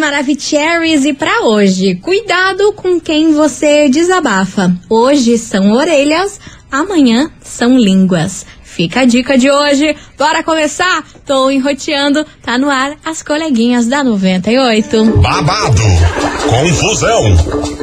Maravicheries e para hoje, cuidado com quem você desabafa. Hoje são orelhas, amanhã são línguas. Fica a dica de hoje. Bora começar? Tô enroteando. Tá no ar as coleguinhas da 98. Babado, confusão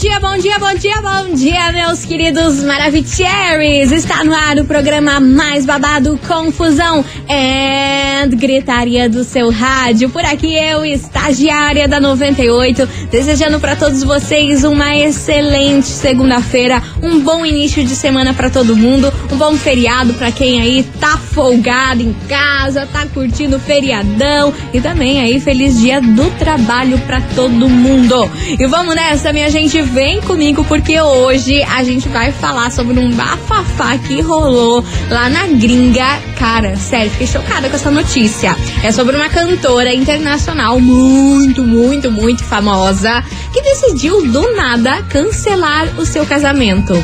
dia, bom dia, bom dia, bom dia, meus queridos Maravicheries! Está no ar o programa mais babado Confusão and Gritaria do seu rádio. Por aqui eu, estagiária da 98, desejando para todos vocês uma excelente segunda-feira, um bom início de semana para todo mundo, um bom feriado para quem aí tá folgado em casa, tá curtindo o feriadão e também aí feliz dia do trabalho para todo mundo. E vamos nessa, minha gente, vem comigo porque hoje a gente vai falar sobre um bafafá que rolou lá na gringa. Cara, sério, fiquei chocada com essa notícia. É sobre uma cantora internacional muito, muito, muito famosa que decidiu do nada cancelar o seu casamento.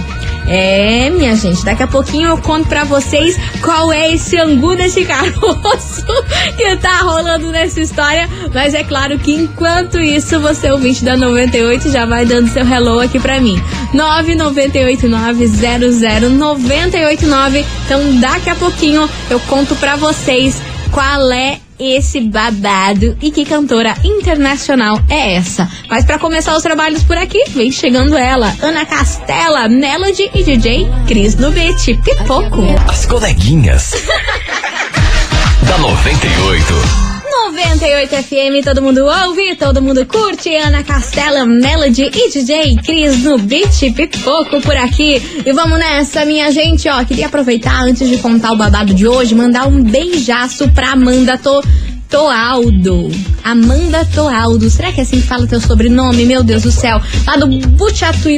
É, minha gente, daqui a pouquinho eu conto pra vocês qual é esse angu desse caroço que tá rolando nessa história. Mas é claro que enquanto isso, você, ouvinte da 98, já vai dando seu hello aqui pra mim. 998900989. Então daqui a pouquinho eu conto pra vocês qual é esse babado e que cantora internacional é essa. Mas para começar os trabalhos por aqui, vem chegando ela, Ana Castela, Melody e DJ Cris no Beat, Pipoco. As coleguinhas. da 98. 98 FM, todo mundo ouve, todo mundo curte. Ana Castela, Melody e DJ Cris no Beat Pipoco por aqui. E vamos nessa, minha gente, ó. Queria aproveitar antes de contar o babado de hoje, mandar um beijaço pra Amanda. Toaldo. Amanda Toaldo. Será que é assim que fala teu sobrenome? Meu Deus do céu. Lá do Butiatu,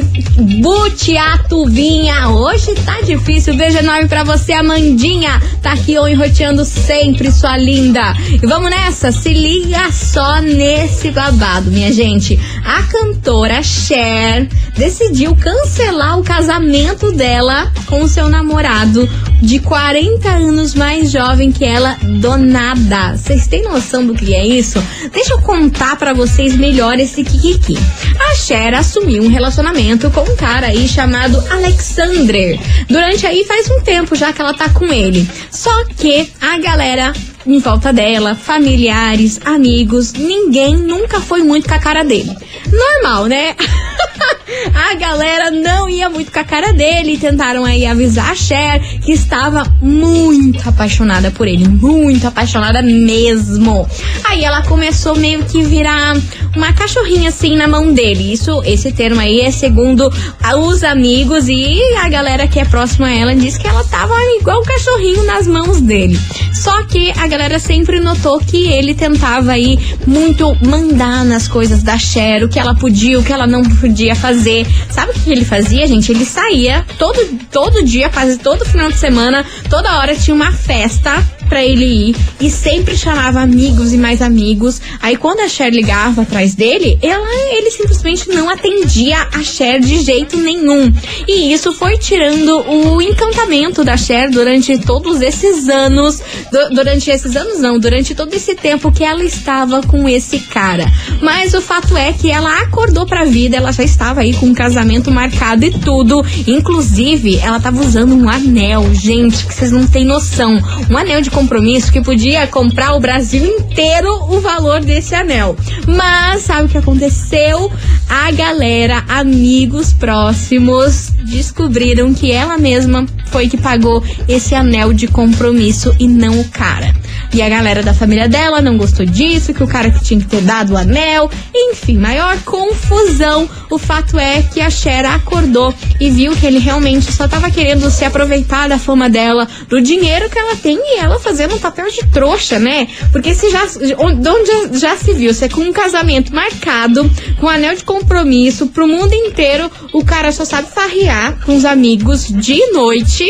Butiatuvinha. Hoje tá difícil. Beijo enorme pra você, Amandinha. Tá aqui enroteando sempre, sua linda. E vamos nessa. Se liga só nesse babado, minha gente. A cantora Cher decidiu cancelar o casamento dela com seu namorado de 40 anos mais jovem que ela, do nada. Vocês têm noção do que é isso? Deixa eu contar para vocês melhor esse Kikiki. A Cher assumiu um relacionamento com um cara aí chamado Alexander. Durante aí faz um tempo já que ela tá com ele. Só que a galera em volta dela, familiares, amigos, ninguém nunca foi muito com a cara dele. Normal, né? a galera não ia muito com a cara dele. Tentaram aí avisar a Cher que estava muito apaixonada por ele. Muito apaixonada mesmo. Aí ela começou meio que virar uma cachorrinha assim na mão dele. Isso, esse termo aí é segundo os amigos e a galera que é próxima a ela diz que ela tava igual um cachorrinho nas mãos dele. Só que a galera sempre notou que ele tentava aí muito mandar nas coisas da Cher, o que ela podia, o que ela não podia fazer. Sabe o que ele fazia, gente? Ele saía todo, todo dia, quase todo final de semana, toda hora tinha uma festa para ele ir e sempre chamava amigos e mais amigos. Aí quando a Cher ligava atrás dele, ela, ele simplesmente não atendia a Cher de jeito nenhum. E isso foi tirando o encantamento da Cher durante todos esses anos, du durante esses anos não, durante todo esse tempo que ela estava com esse cara. Mas o fato é que ela acordou pra vida, ela já estava aí com um casamento marcado e tudo. Inclusive, ela estava usando um anel, gente, que vocês não têm noção. Um anel de compromisso que podia comprar o Brasil inteiro o valor desse anel. Mas sabe o que aconteceu? A galera, amigos próximos, descobriram que ela mesma foi que pagou esse anel de compromisso e não o cara. E a galera da família dela não gostou disso, que o cara que tinha que ter dado o anel. Enfim, maior confusão. O fato é que a Cher acordou e viu que ele realmente só tava querendo se aproveitar da fama dela, do dinheiro que ela tem e ela fazendo um papel de trouxa, né? Porque se já, onde já, se viu, você com um casamento marcado, com um anel de compromisso pro mundo inteiro, o cara só sabe farrear com os amigos de noite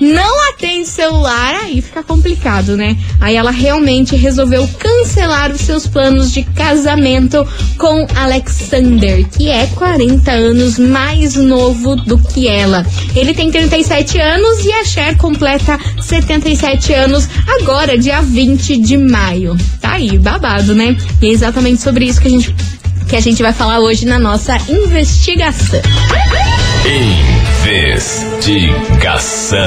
não atende celular, aí fica complicado, né? Aí ela realmente resolveu cancelar os seus planos de casamento com Alexander, que é 40 anos mais novo do que ela. Ele tem 37 anos e a Cher completa 77 anos agora, dia 20 de maio. Tá aí, babado, né? E é exatamente sobre isso que a gente que a gente vai falar hoje na nossa investigação. Investigação.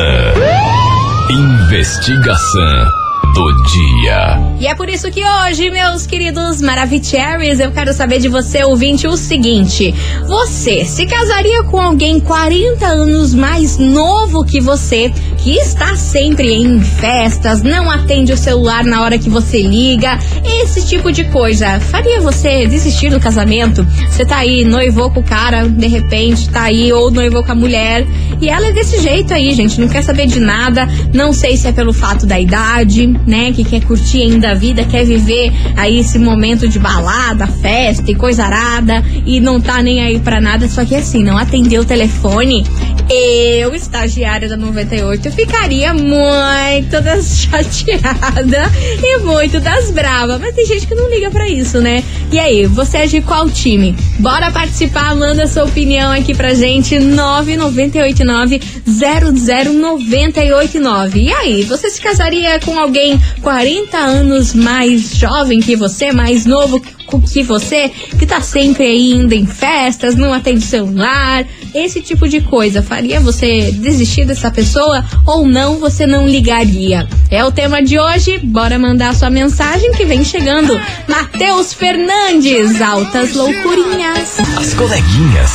Investigação do dia. E é por isso que hoje, meus queridos Maravicheries, eu quero saber de você, ouvinte, o seguinte: você se casaria com alguém 40 anos mais novo que você, que está sempre em festas, não atende o celular na hora que você liga, esse tipo de coisa, faria você desistir do casamento? Você tá aí, noivou com o cara, de repente tá aí, ou noivou com a mulher, e ela é desse jeito aí, gente, não quer saber de nada, não sei se é pelo fato da idade, né, que quer curtir ainda a vida, quer viver aí esse momento de balada, festa e coisa arada e não tá nem aí pra nada, só que assim, não atendeu o telefone, eu, estagiária da 98, eu ficaria muito das chateada e muito das bravas, mas tem gente que não liga pra isso, né? E aí, você é de qual time? Bora participar, manda sua opinião aqui pra gente, 9989 00989. E aí, você se casaria com alguém tem 40 anos mais jovem que você, mais novo que você, que tá sempre aí indo em festas, não atende celular, esse tipo de coisa, faria você desistir dessa pessoa ou não, você não ligaria? É o tema de hoje, bora mandar sua mensagem que vem chegando. Matheus Fernandes, altas loucurinhas. As coleguinhas.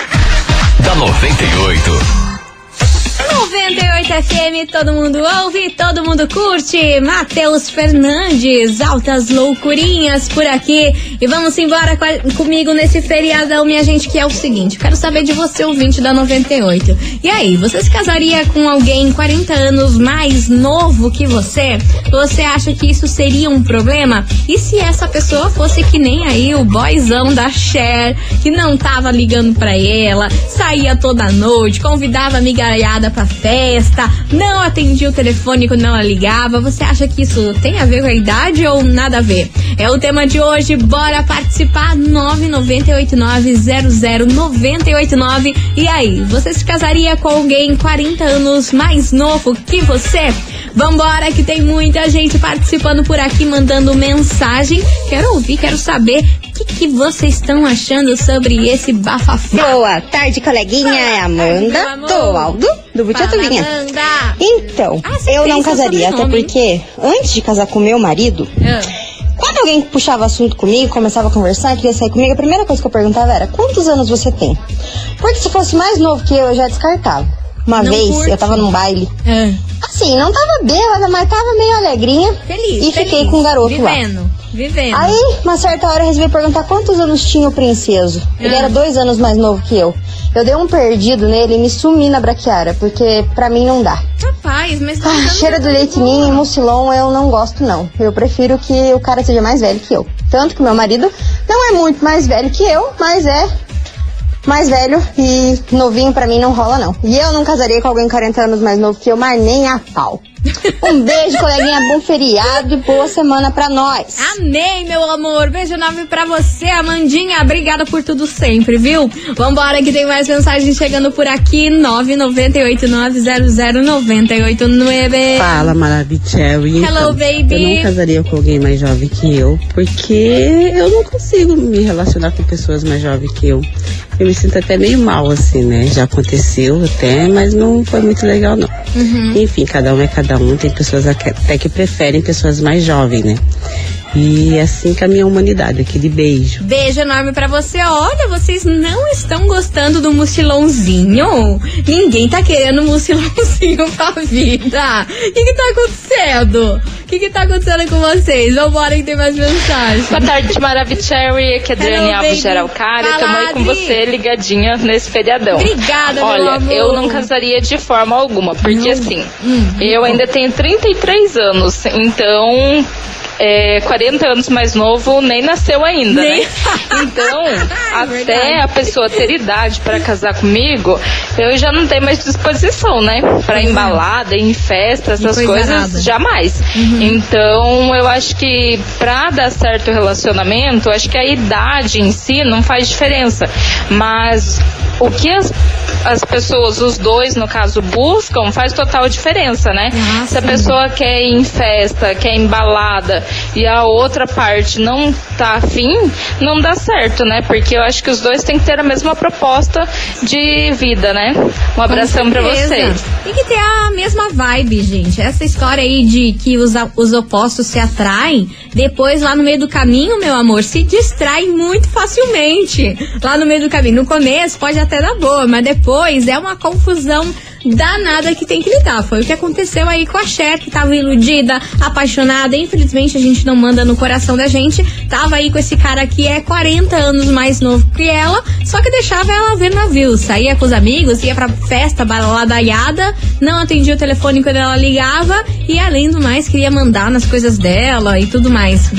da 98. 98 FM, todo mundo ouve, todo mundo curte. Matheus Fernandes, altas loucurinhas por aqui. E vamos embora comigo nesse feriadão, minha gente, que é o seguinte: quero saber de você, ouvinte da 98. E aí, você se casaria com alguém 40 anos mais novo que você? Você acha que isso seria um problema? E se essa pessoa fosse que nem aí o boyzão da Cher, que não tava ligando pra ela, saía toda noite, convidava a migalhada pra festa, não atendia o telefone quando ela ligava. Você acha que isso tem a ver com a idade ou nada a ver? É o tema de hoje, bora participar 998900989. E aí, você se casaria com alguém 40 anos mais novo que você? Vambora que tem muita gente participando por aqui, mandando mensagem. Quero ouvir, quero saber que, que vocês estão achando sobre esse bafafá. Boa tarde, coleguinha. É Amanda do Aldo do Butiatulinha. Então, ah, eu não casaria, até porque antes de casar com meu marido. Ah. Quando alguém puxava assunto comigo, começava a conversar, queria sair comigo, a primeira coisa que eu perguntava era: quantos anos você tem? Porque se fosse mais novo que eu, eu já descartava. Uma não vez curte. eu tava num baile. É. Assim, não tava bêbada, mas tava meio alegrinha. Feliz. E feliz. fiquei com um garoto Vivendo. lá. Vivendo. Aí, uma certa hora, eu resolvi perguntar quantos anos tinha o princeso. Ele ah. era dois anos mais novo que eu. Eu dei um perdido nele e me sumi na braquiária, porque pra mim não dá. Rapaz, mas. Ah, cheira do leite ninho e mucilon eu não gosto, não. Eu prefiro que o cara seja mais velho que eu. Tanto que meu marido não é muito mais velho que eu, mas é mais velho e novinho para mim não rola não. E eu não casaria com alguém 40 anos mais novo que eu, mas nem a pau. Um beijo, coleguinha, bom feriado e boa semana pra nós. Amém, meu amor. Beijo enorme pra você, Amandinha. Obrigada por tudo sempre, viu? Vambora que tem mais mensagens chegando por aqui. 998900989. Fala, Maravichery. Hello, então, baby. Eu não casaria com alguém mais jovem que eu, porque eu não consigo me relacionar com pessoas mais jovens que eu. Eu me sinto até meio mal, assim, né? Já aconteceu até, mas não foi muito legal, não. Uhum. Enfim, cada um é cada um. Tem pessoas até que preferem pessoas mais jovens, né? E é assim que a minha humanidade, aquele beijo. Beijo enorme para você. Olha, vocês não estão gostando do mucilãozinho? Ninguém tá querendo mucilãozinho pra vida. O que, que tá acontecendo? Que que tá acontecendo com vocês? Vambora que tem mais mensagens. Boa tarde, Maravicherry. Aqui é Adriane Alves de Araucária. Tamo aí com você ligadinha nesse feriadão. Obrigada, Olha, eu não casaria de forma alguma, porque assim, Hum. eu ainda tenho 33 anos, então. É, 40 anos mais novo, nem nasceu ainda, Nem- né? Então, até Verdade. a pessoa ter idade para casar comigo, eu já não tenho mais disposição, né? Pra embalada, em festa, essas coisa coisas, arada. Uhum. jamais. Então, eu acho que pra dar certo o relacionamento, acho que a idade em si não faz diferença. Mas o que as, as pessoas, os dois, no caso, buscam, faz total diferença, né? Ah, Se a pessoa quer ir em festa, quer ir em balada e a outra parte não tá afim, não dá certo, né? Porque eu acho que os dois têm que ter a mesma proposta de vida, né? Um abração pra certeza. vocês. Tem que ter a mesma vibe, gente. Essa história aí de que os, os opostos se atraem, depois lá no meio do caminho, meu amor, se distrai muito facilmente. Lá no meio do caminho. No começo pode até dar boa, mas depois é uma confusão danada que tem que lidar. Foi o que aconteceu aí com a Cher, que tava iludida, apaixonada. Infelizmente a gente não manda no coração da gente. Tava aí com esse cara que é 40 anos mais novo que ela, só que deixava ela ver navio. Saía com os amigos, ia pra festa, baladaiada, não atendia o telefone quando ela ligava e além do mais queria mandar nas coisas dela e tudo mais.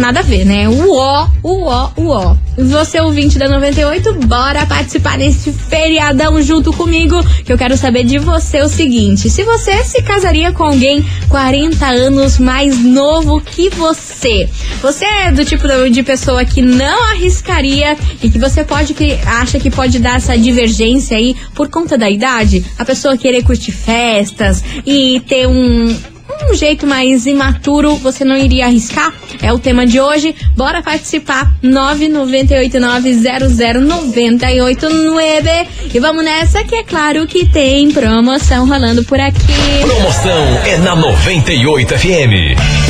Nada a ver, né? Uó, uó, uó. Você, ouvinte da 98, bora participar desse feriadão junto comigo, que eu quero saber de você o seguinte: se você se casaria com alguém 40 anos mais novo que você, você é do tipo de pessoa que não arriscaria e que você pode que acha que pode dar essa divergência aí por conta da idade? A pessoa querer curtir festas e ter um um jeito mais imaturo, você não iria arriscar? É o tema de hoje. Bora participar. 998900989. E vamos nessa que é claro que tem promoção rolando por aqui. Promoção é na 98 FM.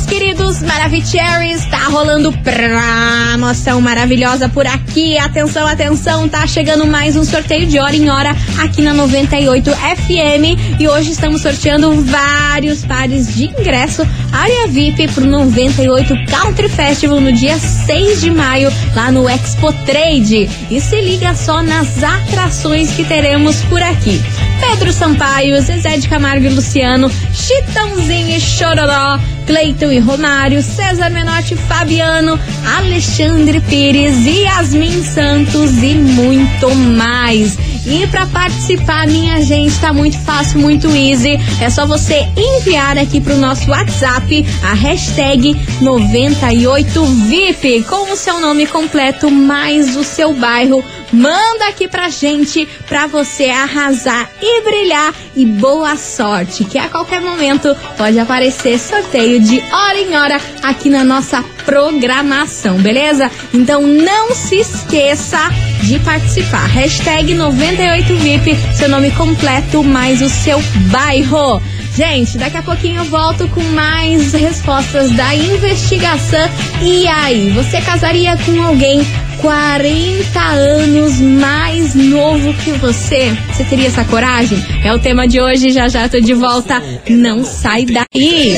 Meus queridos Maravicheries, tá rolando promoção maravilhosa por aqui. Atenção, atenção, tá chegando mais um sorteio de hora em hora aqui na 98 FM. E hoje estamos sorteando vários pares de ingresso área VIP pro 98 Country Festival no dia 6 de maio, lá no Expo Trade. E se liga só nas atrações que teremos por aqui. Pedro Sampaio, Zezé de Camargo e Luciano, Chitãozinho e Chororó, Cleiton e Romário, César Menotti, Fabiano, Alexandre Pires, Yasmin Santos e muito mais. E para participar, minha gente, tá muito fácil, muito easy. É só você enviar aqui pro nosso WhatsApp a hashtag 98VIP com o seu nome completo mais o seu bairro. Manda aqui pra gente pra você arrasar e brilhar e boa sorte, que a qualquer momento pode aparecer sorteio de hora em hora aqui na nossa programação, beleza? Então não se esqueça de participar. Hashtag 98VIP, seu nome completo mais o seu bairro. Gente, daqui a pouquinho eu volto com mais respostas da investigação. E aí, você casaria com alguém 40 anos mais novo que você? Você teria essa coragem? É o tema de hoje, já já tô de volta. Não sai daí!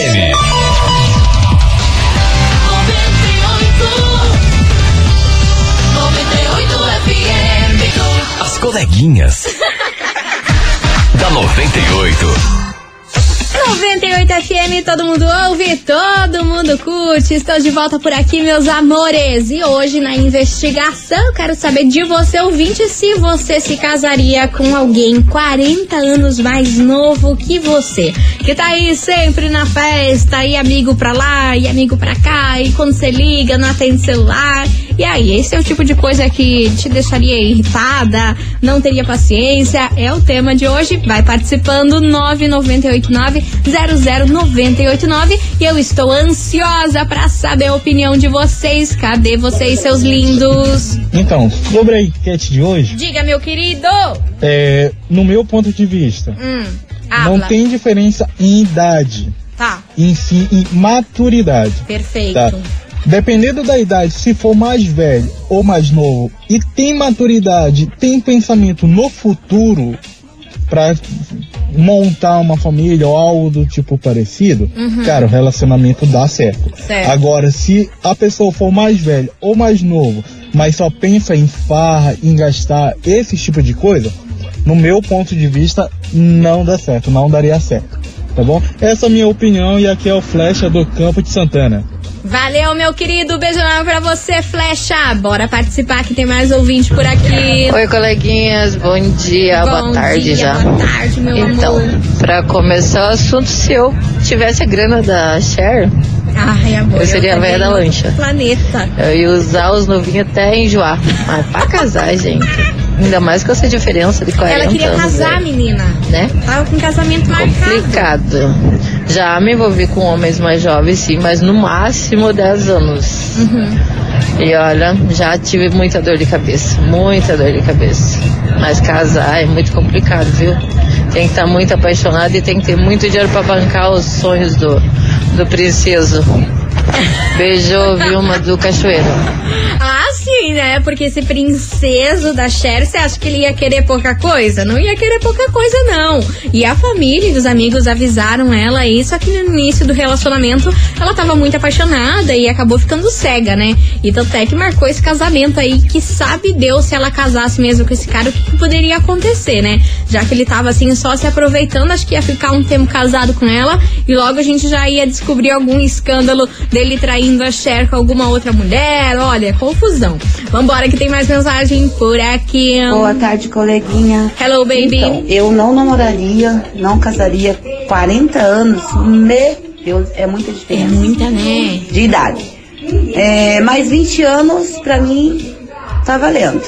As coleguinhas. da 98. 98 FM, todo mundo ouve, todo mundo curte. Estou de volta por aqui, meus amores. E hoje, na investigação, quero saber de você, ouvinte, se você se casaria com alguém 40 anos mais novo que você. Que tá aí sempre na festa, e amigo pra lá, e amigo pra cá, e quando você liga, não atende celular. E aí, esse é o tipo de coisa que te deixaria irritada, não teria paciência. É o tema de hoje. Vai participando 998900989 e eu estou ansiosa pra saber a opinião de vocês. Cadê vocês, seus lindos? Então, sobre a enquete de hoje, Diga, meu querido. é, no meu ponto de vista, Hum, não tem diferença em idade, Tá, em si, em maturidade. perfeito. Tá? Dependendo da idade, se for mais velho ou mais novo e tem maturidade, tem pensamento no futuro, pra montar uma família ou algo do tipo parecido, Uhum. cara, o relacionamento dá certo. Certo. Agora, se a pessoa for mais velha ou mais novo, mas só pensa em farra, em gastar esse tipo de coisa, no meu ponto de vista, não dá certo, não daria certo. Tá bom? Essa é a minha opinião e aqui é o Flecha do Campo de Santana. Valeu, meu querido. Beijo enorme pra você, Flecha. Bora participar que tem mais ouvinte por aqui. Oi, coleguinhas, bom dia, Bom boa tarde dia, já. Boa tarde, meu Então, amor. pra começar o assunto, se eu tivesse a grana da Cher, Ai, amor. eu seria a também véia da lancha. Planeta. eu ia usar os novinhos até enjoar. Mas pra casar, gente, ainda mais com essa diferença de 40 Ela queria anos, casar, né? menina. né? Tava com casamento marcado. Complicado. Já me envolvi com homens mais jovens, sim, mas no máximo 10 anos. Uhum. E olha, já tive muita dor de cabeça, muita dor de cabeça. Mas casar é muito complicado, viu? Tem que estar muito apaixonado e tem que ter muito dinheiro para bancar os sonhos do, do princeso. Beijo, Vilma do Cachoeiro. Ah, sim, né? Porque esse princeso da Cher, você acha que ele ia querer pouca coisa? Não ia querer pouca coisa, não. E a família e os amigos avisaram ela aí, só que no início do relacionamento ela tava muito apaixonada e acabou ficando cega, né? E tanto é que marcou esse casamento aí, que sabe Deus se ela casasse mesmo com esse cara, o que poderia acontecer, né? Já que ele tava assim só se aproveitando, acho que ia ficar um tempo casado com ela e logo a gente já ia descobrir algum escândalo dele traindo a Cher com alguma outra mulher. Olha, confusão. Vambora que tem mais mensagem por aqui. Boa tarde, coleguinha. Hello, baby. Então, eu não namoraria, não casaria 40 anos. Meu Deus, é muita É diferença muita, né? de idade. É, mais 20 anos, pra mim, tá valendo.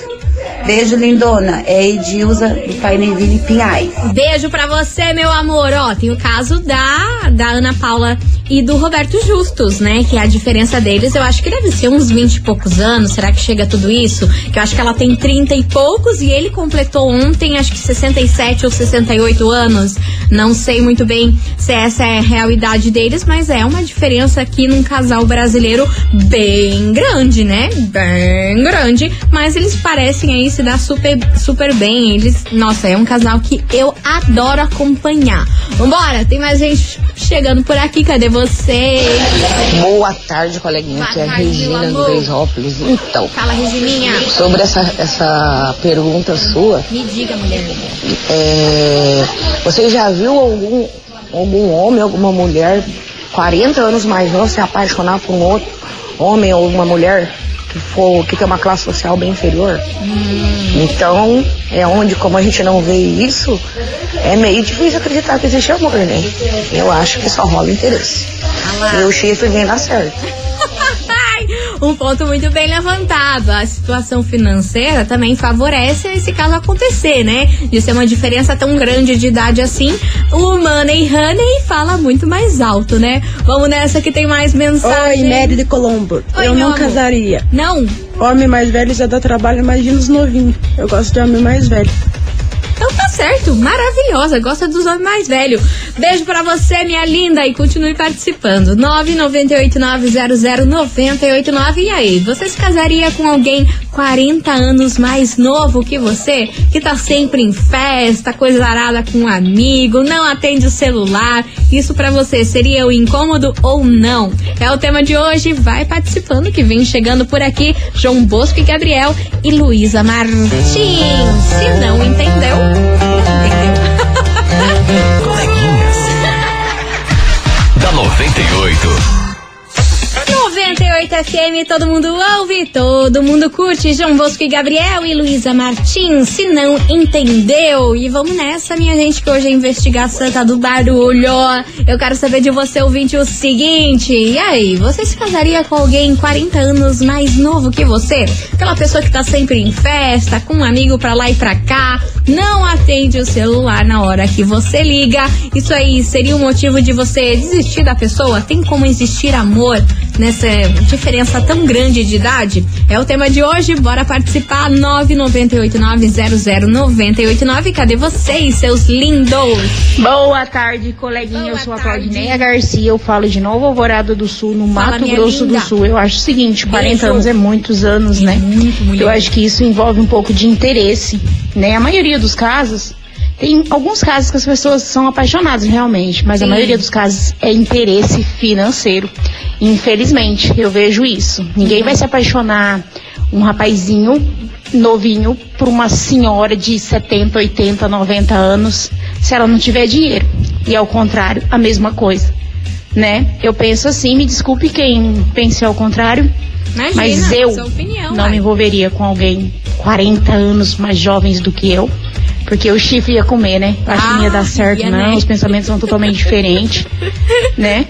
Beijo, lindona. É Edilza do Pai Neville Pinhais. Beijo pra você, meu amor. Ó, tem o caso da, da Ana Paula e do Roberto Justus, né? Que a diferença deles, eu acho que deve ser uns 20 e poucos anos. Será que chega tudo isso? Que eu acho que ela tem 30 e poucos e ele completou ontem, acho que 67 ou 68 anos. Não sei muito bem se essa é a real idade deles, mas é uma diferença aqui num casal brasileiro bem grande, né? Bem grande. Mas eles parecem aí se dar super, super bem. Eles, nossa, é um casal que eu adoro acompanhar. Vambora, tem mais gente chegando por aqui. Cadê você? Boa tarde, coleguinha. Aqui é a tarde, Regina do. Beijópolis. Então, Fala, Regininha. sobre essa, essa pergunta sua, Me diga, mulher é, você já viu algum, algum homem, alguma mulher, 40 anos mais novo, se apaixonar por um outro homem ou uma mulher que for que tem uma classe social bem inferior? Então, é onde, como a gente não vê isso, é meio difícil acreditar que existe amor, né? Eu acho que só rola interesse. E o chifre vem dar certo. Um ponto muito bem levantado. A situação financeira também favorece esse caso acontecer, né? De ser uma diferença tão grande de idade assim. O Money Honey fala muito mais alto, né? Vamos nessa que tem mais mensagem. Oi, Mary de Colombo. Oi, eu não amor. casaria. Não? Homem mais velho já dá trabalho, imagina os novinhos. Eu gosto de homem mais velho. Então tá certo, maravilhosa, gosta dos homens mais velhos. Beijo pra você, minha linda, e continue participando. 998900989. E aí, você se casaria com alguém 40 anos mais novo que você? Que tá sempre em festa, coisa arada com um amigo, não atende o celular. Isso pra você seria o incômodo ou não? É o tema de hoje. Vai participando que vem chegando por aqui João Bosco e Gabriel e Luísa Martins. Se não entendeu. 98. 98 FM, todo mundo ouve, todo mundo curte. João Bosco e Gabriel e Luísa Martins, se não entendeu. E vamos nessa, minha gente, que hoje é investigação tá do barulho. Eu quero saber de você, ouvinte, o seguinte. E aí, você se casaria com alguém 40 anos mais novo que você? Aquela pessoa que tá sempre em festa, com um amigo pra lá e pra cá, não atende o celular na hora que você liga. Isso aí seria um motivo de você desistir da pessoa? Tem como existir amor nessa diferença tão grande de idade? É o tema de hoje, bora participar. 998900989. Cadê vocês, seus lindos? Boa tarde, coleguinha. eu sou a Claudineia Garcia. Eu falo de Novo Alvorada do Sul, no Fala, Mato Grosso linda. do Sul. Eu acho o seguinte: 40 Beijo. anos é muitos anos, né? muito, mulher. Eu acho que isso envolve um pouco de interesse, né? A maioria dos casos Tem alguns casos que as pessoas são apaixonadas realmente, mas Sim. a maioria dos casos é interesse financeiro. Infelizmente, eu vejo isso. Ninguém vai se apaixonar um rapazinho novinho por uma senhora de 70, 80, 90 anos se ela não tiver dinheiro. E ao contrário, a mesma coisa, né? Eu penso assim, me desculpe quem pense ao contrário, Imagina, mas eu opinião, não vai. me envolveria com alguém 40 anos mais jovens do que eu porque o chifre ia comer, né? Acho que não ia dar ah, certo, ia não. Né? Os pensamentos são totalmente diferentes, né?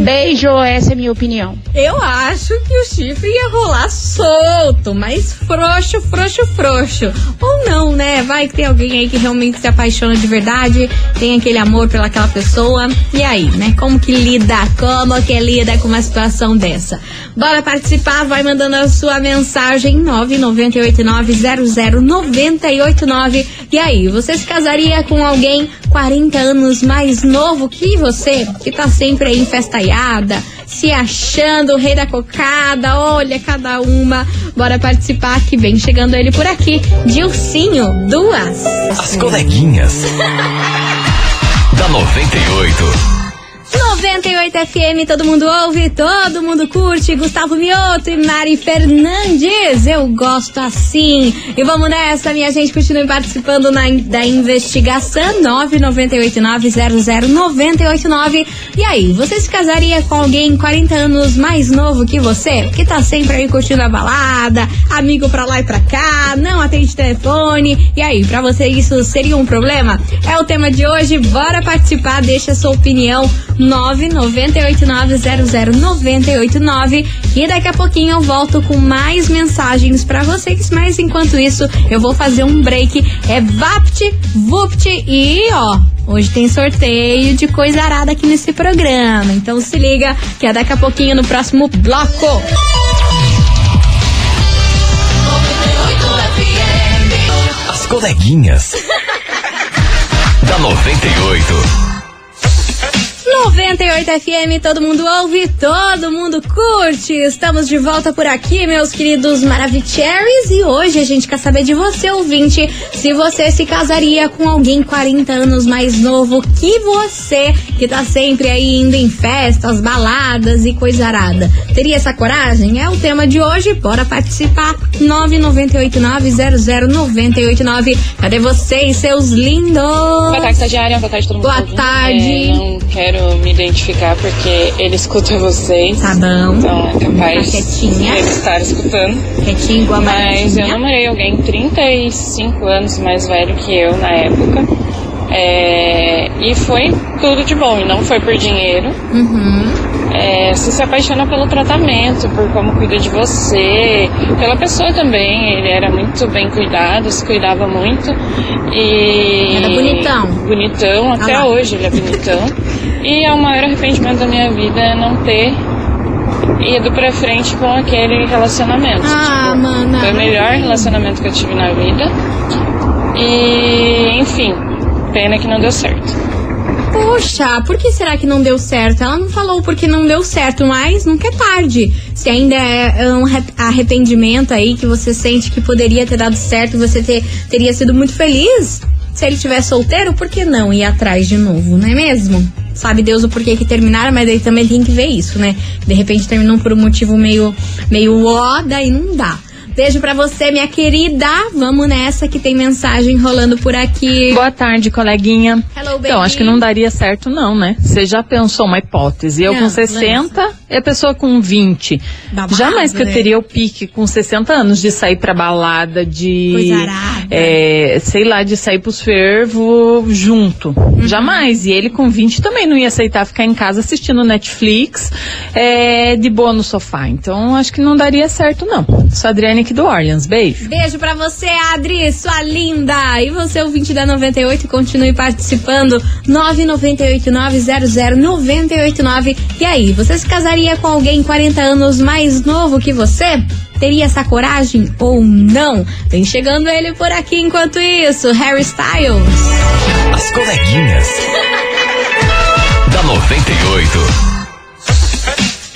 Beijo, essa é a minha opinião. Eu acho que o chifre ia rolar solto, mas frouxo, frouxo, frouxo. Ou não, né? Vai que tem alguém aí que realmente se apaixona de verdade, tem aquele amor pelaquela pessoa. E aí, né? Como que lida? Como que lida com uma situação dessa? Bora participar, vai mandando a sua mensagem 998900989 e aí, você se casaria com alguém 40 anos mais novo que você, que tá sempre aí em festaiada, se achando o rei da cocada, olha cada uma. Bora participar que vem chegando ele por aqui. Dilcinho, duas. As coleguinhas. da 98. 98 FM, todo mundo ouve, todo mundo curte. Gustavo Mioto e Mari Fernandes, eu gosto assim. E vamos nessa, minha gente, continue participando na, da investigação 998900989. E aí, você se casaria com alguém 40 anos mais novo que você? Que tá sempre aí curtindo a balada, amigo pra lá e pra cá, não atende telefone. E aí, pra você isso seria um problema? É o tema de hoje, bora participar, deixa sua opinião 998900989 e daqui a pouquinho eu volto com mais mensagens para vocês, mas enquanto isso eu vou fazer um break, é Vapt, Vupt e ó, Hoje tem sorteio de coisa arada aqui nesse programa. Então se liga que é daqui a pouquinho no próximo bloco. As coleguinhas. da 98. 98 FM, todo mundo ouve, todo mundo curte. Estamos de volta por aqui, meus queridos Maravicheries. E hoje a gente quer saber de você, ouvinte, se você se casaria com alguém 40 anos mais novo que você, que tá sempre aí indo em festas, baladas e coisa arada. Teria essa coragem? É o tema de hoje. Bora participar. 998900989. Cadê vocês, seus lindos? Boa tarde, estagiária. Boa tarde, todo mundo. Boa tarde. É, não quero me identificar porque ele escuta vocês. Tá bom. Então é capaz tá de ele estar escutando. Igual a Mas eu namorei alguém 35 anos mais velho que eu na época. É, e foi tudo de bom, e não foi por dinheiro. Uhum. É, você se apaixona pelo tratamento, por como cuida de você, pela pessoa também. Ele era muito bem cuidado, se cuidava muito. E. Era bonitão. Bonitão, até ah hoje ele é bonitão. e é o maior arrependimento da minha vida é não ter ido pra frente com aquele relacionamento. Ah, tipo, mano. Foi o melhor relacionamento que eu tive na vida. E, enfim, pena que não deu certo. Poxa, por que será que não deu certo? Ela não falou porque não deu certo, mas nunca é tarde. Se ainda é um arrependimento aí que você sente que poderia ter dado certo, você ter, teria sido muito feliz. Se ele tivesse solteiro, por que não ir atrás de novo, não é mesmo? Sabe Deus o porquê que terminaram, mas aí também tem que ver isso, né? De repente terminou por um motivo meio, meio ó, daí não dá. Beijo para você, minha querida. Vamos nessa que tem mensagem rolando por aqui. Boa tarde, coleguinha. Hello, baby. Então, acho que não daria certo não, né? Você já pensou uma hipótese. Eu não, com 60 e a pessoa com 20. Babado, Jamais que né? eu teria o pique com 60 anos de sair pra balada, de... É, sei lá, de sair pros fervos junto. Uhum. Jamais. E ele com 20 também não ia aceitar ficar em casa assistindo Netflix é, de boa no sofá. Então, acho que não daria certo não. Sou Adriane Nick do Orleans. Beijo. Beijo pra você, Adri, sua linda. E você, o 20 da 98, continue participando. 998900989. E aí, você se casaria com alguém 40 anos mais novo que você? Teria essa coragem ou não? Vem chegando ele por aqui enquanto isso, Harry Styles. As coleguinhas. da 98.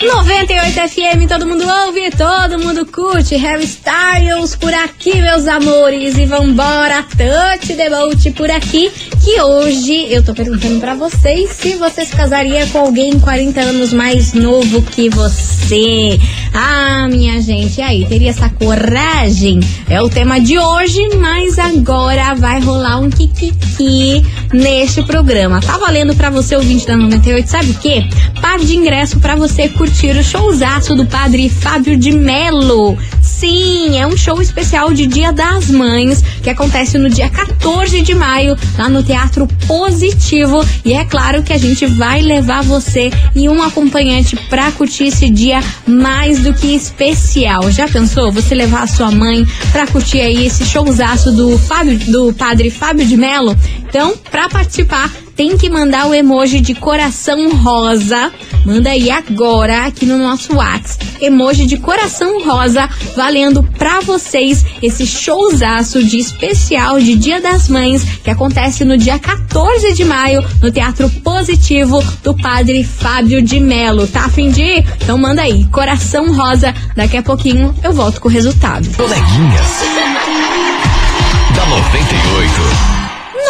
98 FM, todo mundo ouve, todo mundo curte. Harry Styles por aqui, meus amores. E vambora, touch the boat por aqui. Que hoje eu tô perguntando para vocês se você se casaria com alguém 40 anos mais novo que você. Ah, minha gente, e aí, teria essa coragem? É o tema de hoje, mas agora vai rolar um kikiki neste programa. Tá valendo para você, ouvinte da 98, sabe o quê? Par de ingresso para você curtir o showzaço do padre Fábio de Melo. Sim, é um show especial de Dia das Mães que acontece no dia 14 de maio lá no Teatro Positivo. E é claro que a gente vai levar você e um acompanhante pra curtir esse dia mais do que especial. Já pensou você levar a sua mãe pra curtir aí esse showzaço do Fábio, do Padre Fábio de Melo? Então, pra participar, tem que mandar o emoji de coração rosa. Manda aí agora aqui no nosso WhatsApp. Emoji de coração rosa, valendo pra vocês esse showzaço de especial de Dia das Mães, que acontece no dia 14 de maio, no Teatro Positivo do Padre Fábio de Melo. Tá a fim de ir? Então manda aí, coração rosa. Daqui a pouquinho eu volto com o resultado. Coleguinhas. da 98.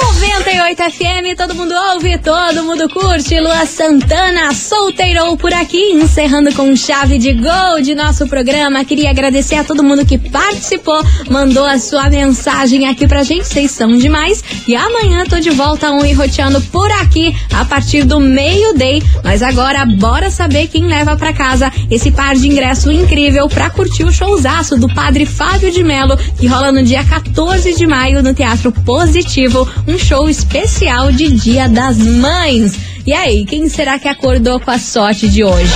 98 FM, todo mundo ouve, todo mundo curte. Lua Santana solteirou por aqui, encerrando com chave de gol de nosso programa. Queria agradecer a todo mundo que participou, mandou a sua mensagem aqui pra gente. Vocês são demais. E amanhã tô de volta um e roteando por aqui a partir do meio-day. Mas agora, bora saber quem leva pra casa esse par de ingresso incrível pra curtir o showzaço do padre Fábio de Melo, que rola no dia 14 de maio no Teatro Positivo. Um show especial de Dia das Mães. E aí, quem será que acordou com a sorte de hoje?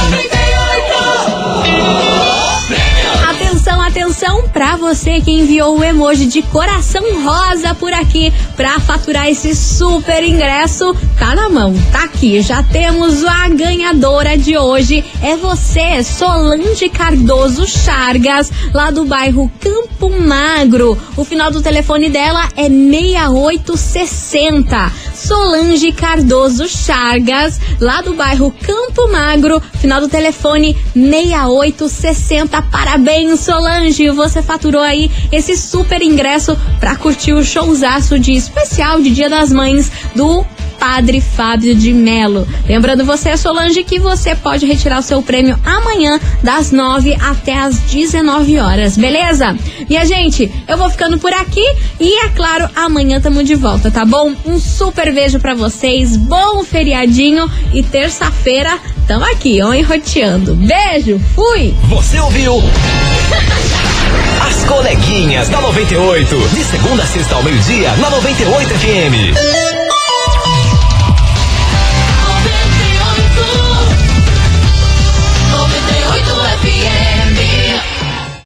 Atenção, pra você que enviou o emoji de coração rosa por aqui pra faturar esse super ingresso. Tá na mão, tá aqui. Já temos a ganhadora de hoje. É você, Solange Cardoso Chargas, lá do bairro Campo Magro. O final do telefone dela é 6860. Solange Cardoso Chargas, lá do bairro Campo Magro, final do telefone 6860. Parabéns, Solange, você faturou aí esse super ingresso para curtir o showzaço de especial de Dia das Mães do Padre Fábio de Melo. Lembrando você, Solange, que você pode retirar o seu prêmio amanhã, das 9 até as 19 horas, beleza? Minha gente, eu vou ficando por aqui e, é claro, amanhã tamo de volta, tá bom? Um super beijo para vocês, bom feriadinho e terça-feira tamo aqui, ó, enroteando. Beijo, fui! Você ouviu? As coleguinhas da 98. De segunda a sexta ao meio-dia, na 98 FM.